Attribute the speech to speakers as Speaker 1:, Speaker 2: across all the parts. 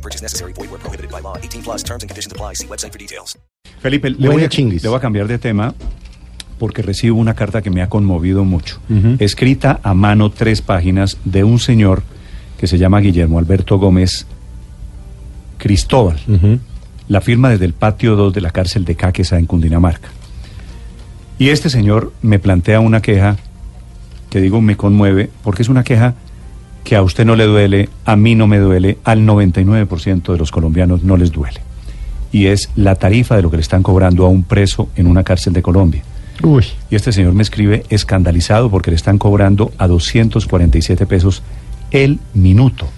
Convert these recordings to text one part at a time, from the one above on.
Speaker 1: No purchase necessary. Void where prohibited by law. 18 plus terms and conditions apply. See website for details.
Speaker 2: Felipe, le voy, a, le voy a cambiar de tema porque recibo una carta que me ha conmovido mucho.
Speaker 3: Ujú.
Speaker 2: Escrita a mano tres páginas de un señor que se llama Guillermo Alberto Gómez Cristóbal. La firma desde el patio 2 de la cárcel de Caquesa en Cundinamarca. Y este señor me plantea una queja que digo me conmueve porque es una queja que a usted no le duele, a mí no me duele, al 99% de los colombianos no les duele. Y es la tarifa de lo que le están cobrando a un preso en una cárcel de Colombia.
Speaker 3: Uy,
Speaker 2: Y este señor me escribe escandalizado porque le están cobrando a 247 pesos el minuto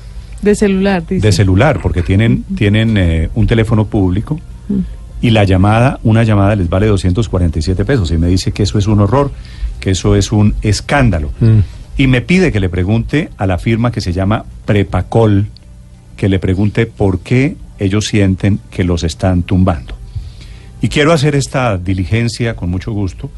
Speaker 4: De celular, dice.
Speaker 2: de celular, porque tienen, tienen eh, un teléfono público y la llamada, una llamada les vale 247 pesos. Y me dice que eso es un horror, que eso es un escándalo.
Speaker 3: Mm.
Speaker 2: Y me pide que le pregunte a la firma que se llama Prepacol, que le pregunte por qué ellos sienten que los están tumbando. Y quiero hacer esta diligencia con mucho gusto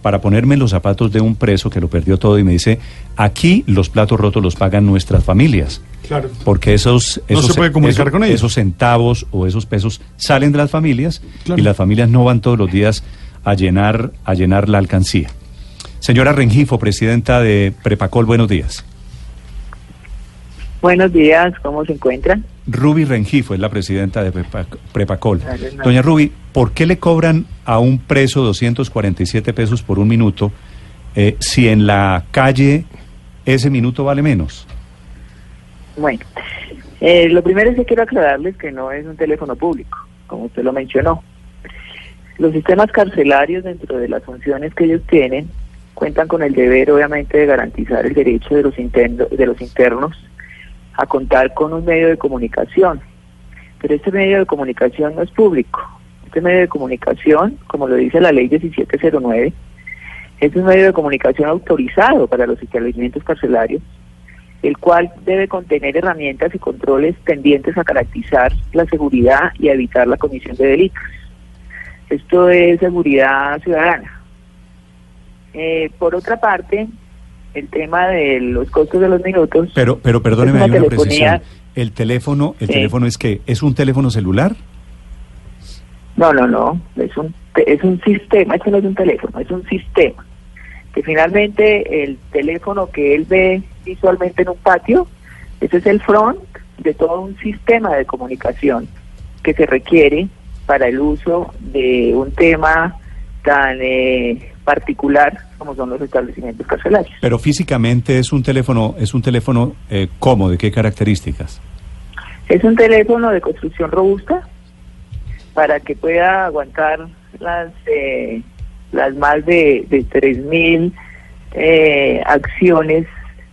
Speaker 2: para ponerme en los zapatos de un preso que lo perdió todo y me dice, aquí los platos rotos los pagan nuestras familias.
Speaker 3: Claro.
Speaker 2: Porque esos,
Speaker 3: No
Speaker 2: esos,
Speaker 3: se puede comunicar
Speaker 2: esos-
Speaker 3: con ellos.
Speaker 2: esos centavos o esos pesos salen de las familias
Speaker 3: Claro.
Speaker 2: y las familias no van todos los días a llenar, a llenar la alcancía. Señora Rengifo, presidenta de Prepacol, buenos días.
Speaker 5: Buenos días, ¿cómo se encuentran?
Speaker 2: Ruby Rengifo es la presidenta de Prepa- Prepacol. Doña Ruby, ¿por qué le cobran a un preso 247 pesos por un minuto eh, si en la calle ese minuto vale menos?
Speaker 5: Bueno, eh, lo primero es que quiero aclararles que no es un teléfono público, como usted lo mencionó. Los sistemas carcelarios, dentro de las funciones que ellos tienen, cuentan con el deber, obviamente, de garantizar el derecho de los, interno- de los internos a contar con un medio de comunicación. Pero este medio de comunicación no es público. Este medio de comunicación, como lo dice la ley 1709, es un medio de comunicación autorizado para los establecimientos carcelarios el cual debe contener herramientas y controles tendientes a garantizar la seguridad y a evitar la comisión de delitos. Esto es seguridad ciudadana. Eh, por otra parte, el tema de los costos de los minutos.
Speaker 2: Pero, pero perdóneme, hay
Speaker 5: una
Speaker 2: precisión. El teléfono, el
Speaker 5: Sí.
Speaker 2: teléfono es que es un teléfono celular.
Speaker 5: No, no, no. Es un, es un sistema. Esto no es un teléfono, es un sistema. Que finalmente el teléfono que él ve visualmente en un patio, ese es el front de todo un sistema de comunicación que se requiere para el uso de un tema tan eh, particular como son los establecimientos carcelarios.
Speaker 2: Pero físicamente es un teléfono, es un teléfono eh, ¿cómo? ¿De qué características?
Speaker 5: Es un teléfono de construcción robusta para que pueda aguantar las eh, las más de, de 3.000 eh, acciones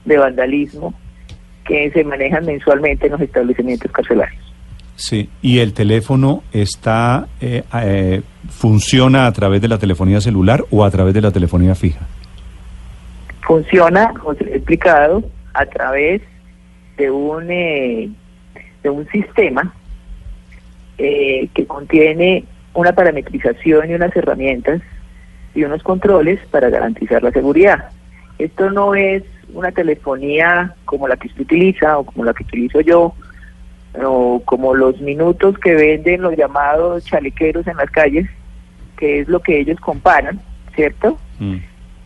Speaker 5: de vandalismo que se manejan mensualmente en los establecimientos carcelarios.
Speaker 2: Sí. Y el teléfono está eh, eh, funciona a través de la telefonía celular o a través de la telefonía fija.
Speaker 5: Funciona, como se explicado, a través de un, eh, de un sistema eh, que contiene una parametrización y unas herramientas y unos controles para garantizar la seguridad. Esto no es una telefonía como la que usted utiliza o como la que utilizo yo, o como los minutos que venden los llamados chalequeros en las calles, que es lo que ellos comparan, ¿cierto?
Speaker 2: Mm.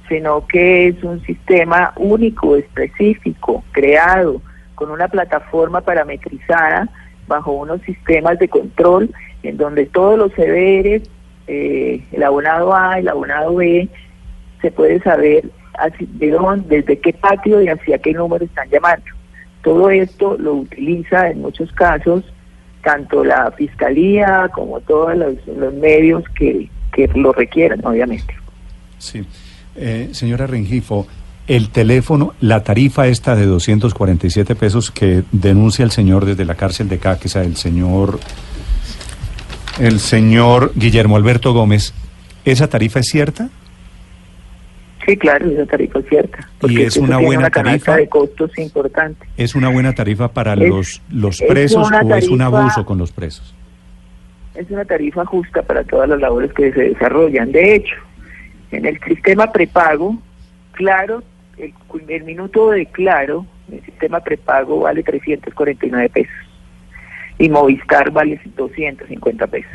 Speaker 5: sino que es un sistema único, específico, creado con una plataforma parametrizada bajo unos sistemas de control en donde todos los CBRs, eh, el abonado A, el abonado B, se puede saber de dónde, desde qué patio y hacia qué número están llamando. Todo esto lo utiliza en muchos casos tanto la fiscalía como todos los, medios que, que lo requieran, obviamente.
Speaker 2: Sí. Eh, señora Rengifo, el teléfono, la tarifa esta de 247 pesos que denuncia el señor desde la cárcel de Cáqueza, el señor el señor Guillermo Alberto Gómez, ¿esa tarifa es cierta?
Speaker 5: Sí, claro, esa tarifa es cierta.
Speaker 2: ¿Y es una buena
Speaker 5: una
Speaker 2: tarifa?
Speaker 5: de costos importante.
Speaker 2: ¿Es una buena tarifa para
Speaker 5: Es-
Speaker 2: los, los
Speaker 5: es
Speaker 2: presos o es un abuso con los presos?
Speaker 5: Es una tarifa justa para todas las labores que se desarrollan. De hecho, en el sistema prepago, claro, el, el minuto de claro, el sistema prepago vale 349 pesos y Movistar vale 250 pesos.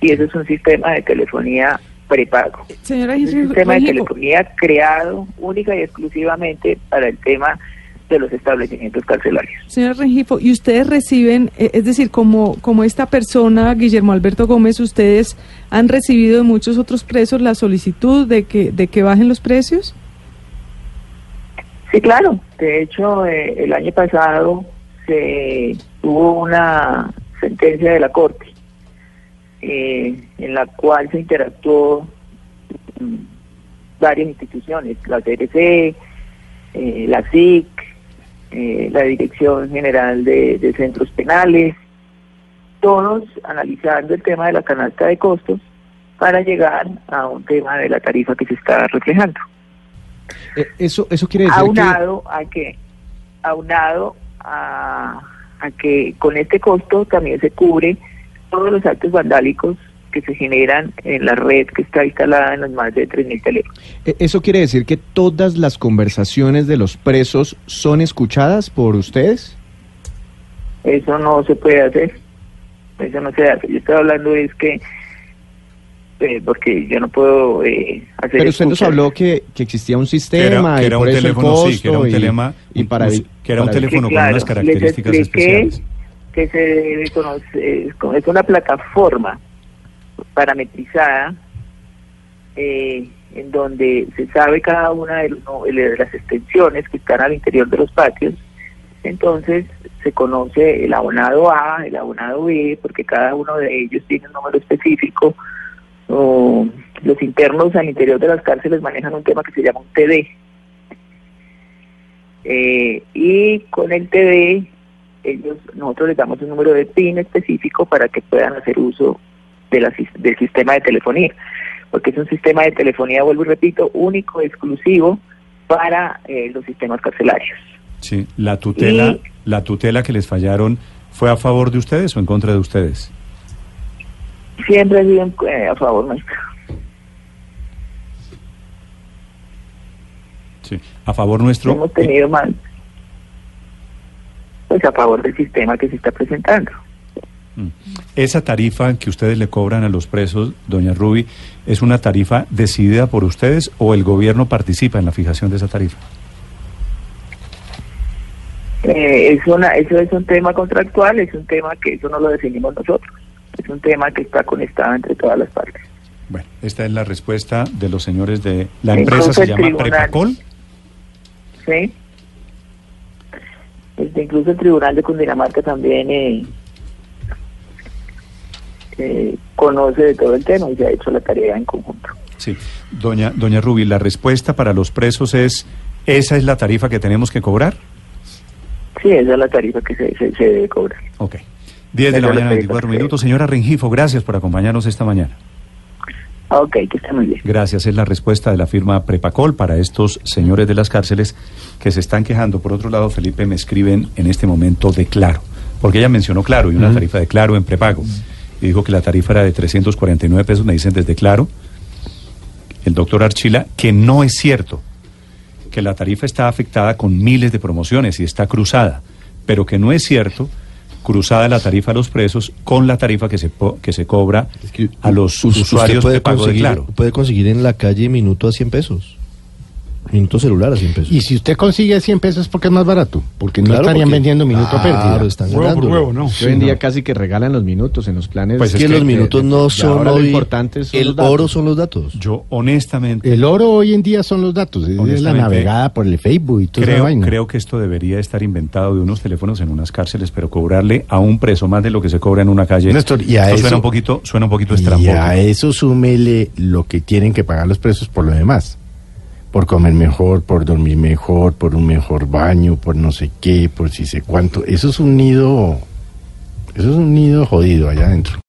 Speaker 5: Y eso es un sistema de telefonía prepago.
Speaker 3: Señora
Speaker 5: Es un sistema de telefonía creado única y exclusivamente para el tema de los establecimientos carcelarios.
Speaker 3: señora Rengifo, y ustedes reciben, eh, es decir, como, como esta persona, Guillermo Alberto Gómez, ustedes han recibido de muchos otros presos la solicitud de que, de que bajen los precios?
Speaker 5: Sí, claro. De hecho, eh, el año pasado se tuvo una sentencia de la Corte eh, en la cual se interactuó varias instituciones, la CRC, eh, la SIC, eh, la Dirección General de, de Centros Penales, todos analizando el tema de la canasta de costos para llegar a un tema de la tarifa que se está reflejando.
Speaker 4: Eh, eso, eso quiere decir que...
Speaker 5: aunado a que aunado a, a que con este costo también se cubre todos los actos vandálicos que se generan en la red que está instalada en los más de 3.000 teléfonos.
Speaker 4: eh, Eso quiere decir que todas las conversaciones de los presos son escuchadas por ustedes.
Speaker 5: Eso no se puede hacer. Eso no se hace. Yo estoy hablando es que, eh, porque yo no puedo eh, hacer...
Speaker 4: Pero usted nos habló que, que existía un
Speaker 2: Que
Speaker 4: sistema
Speaker 2: era, que
Speaker 4: y
Speaker 2: era
Speaker 4: por
Speaker 2: un
Speaker 4: eso el
Speaker 2: teléfono, sí, que era un
Speaker 4: y-
Speaker 2: teléfono,
Speaker 4: y para
Speaker 2: un- que era un teléfono con
Speaker 5: claro.
Speaker 2: unas características especiales.
Speaker 5: Que se debe conocer, es una plataforma parametrizada eh, en donde se sabe cada una de, de las extensiones que están al interior de los patios. Entonces se conoce el abonado A, el abonado B, porque cada uno de ellos tiene un número específico. Los internos al interior de las cárceles manejan un tema que se llama un TD. Eh, y con el TD, ellos, nosotros les damos un número de PIN específico para que puedan hacer uso de la sis- del sistema de telefonía, porque es un sistema de telefonía, vuelvo y repito, único, exclusivo para eh, los sistemas carcelarios.
Speaker 2: Sí, la tutela,
Speaker 5: Y-
Speaker 2: la tutela que les fallaron fue a favor de ustedes o en contra de ustedes.
Speaker 5: Siempre ha sido eh, a favor nuestro.
Speaker 2: Sí, a favor nuestro.
Speaker 5: Hemos tenido más, pues a favor del sistema que se está presentando.
Speaker 2: Mm. Esa tarifa que ustedes le cobran a los presos, doña Ruby, ¿es una tarifa decidida por ustedes o el gobierno participa en la fijación de esa tarifa?
Speaker 5: Eh, es una, eso es un tema contractual, es un tema que eso no lo definimos nosotros, es un tema que está conectado entre todas las partes.
Speaker 2: Bueno, esta es la respuesta de los señores de la empresa, se llama
Speaker 5: tribunal.
Speaker 2: Prepacol.
Speaker 5: ¿sí? Este, incluso el Tribunal de Cundinamarca también eh, eh, conoce de todo el tema y se ha hecho la tarea en conjunto.
Speaker 2: Sí, doña, doña Ruby, la respuesta para los presos es, ¿esa es la tarifa que tenemos que cobrar?
Speaker 5: Sí, esa es la tarifa que se, se, se debe cobrar.
Speaker 2: Ok. 10 de la mañana,
Speaker 5: tarifa
Speaker 2: 24
Speaker 5: que-
Speaker 2: minutos. Señora Rengifo, gracias por acompañarnos esta mañana.
Speaker 5: Ok, que está muy bien.
Speaker 2: Gracias, es la respuesta de la firma Prepacol para estos señores de las cárceles que se están quejando. Por otro lado, Felipe, me escriben en este momento de Claro, porque ella mencionó Claro y una tarifa de Claro en prepago. Y dijo que la tarifa era de 349 pesos, me dicen desde Claro, el doctor Archila, que no es cierto, que la tarifa está afectada con miles de promociones y está cruzada, pero que no es cierto cruzada la tarifa a los presos con la tarifa que se, po- que se cobra
Speaker 6: Es que
Speaker 2: a los usuarios
Speaker 6: puede
Speaker 2: de pago de Claro.
Speaker 6: Puede conseguir en la calle minuto a 100 pesos. Minuto celular a 100 pesos.
Speaker 7: Y si usted consigue 100 pesos es porque es más barato, porque no
Speaker 6: Claro,
Speaker 7: estarían
Speaker 6: porque-
Speaker 7: vendiendo minuto a pérdida.
Speaker 6: Claro, están ganando.
Speaker 4: Hoy en día casi que regalan los minutos en los planes.
Speaker 2: Pues
Speaker 6: Es que los minutos
Speaker 4: de-
Speaker 6: no son hoy-
Speaker 4: importante son
Speaker 6: el
Speaker 4: los datos.
Speaker 6: oro son los datos.
Speaker 2: Yo honestamente
Speaker 7: El oro hoy en día son los datos, es la navegada por el Facebook y toda esa
Speaker 2: creo,
Speaker 7: vaina.
Speaker 2: creo que esto debería estar inventado de unos teléfonos en unas cárceles, pero cobrarle a un preso más de lo que se cobra en una calle.
Speaker 7: Néstor, y a
Speaker 2: esto
Speaker 7: eso-
Speaker 2: suena un poquito, suena un poquito
Speaker 7: y a eso súmele lo que tienen que pagar los presos por lo demás. Por comer mejor, por dormir mejor, por un mejor baño, por no sé qué, por si sé cuánto. Eso es un nido, eso es un nido jodido allá adentro.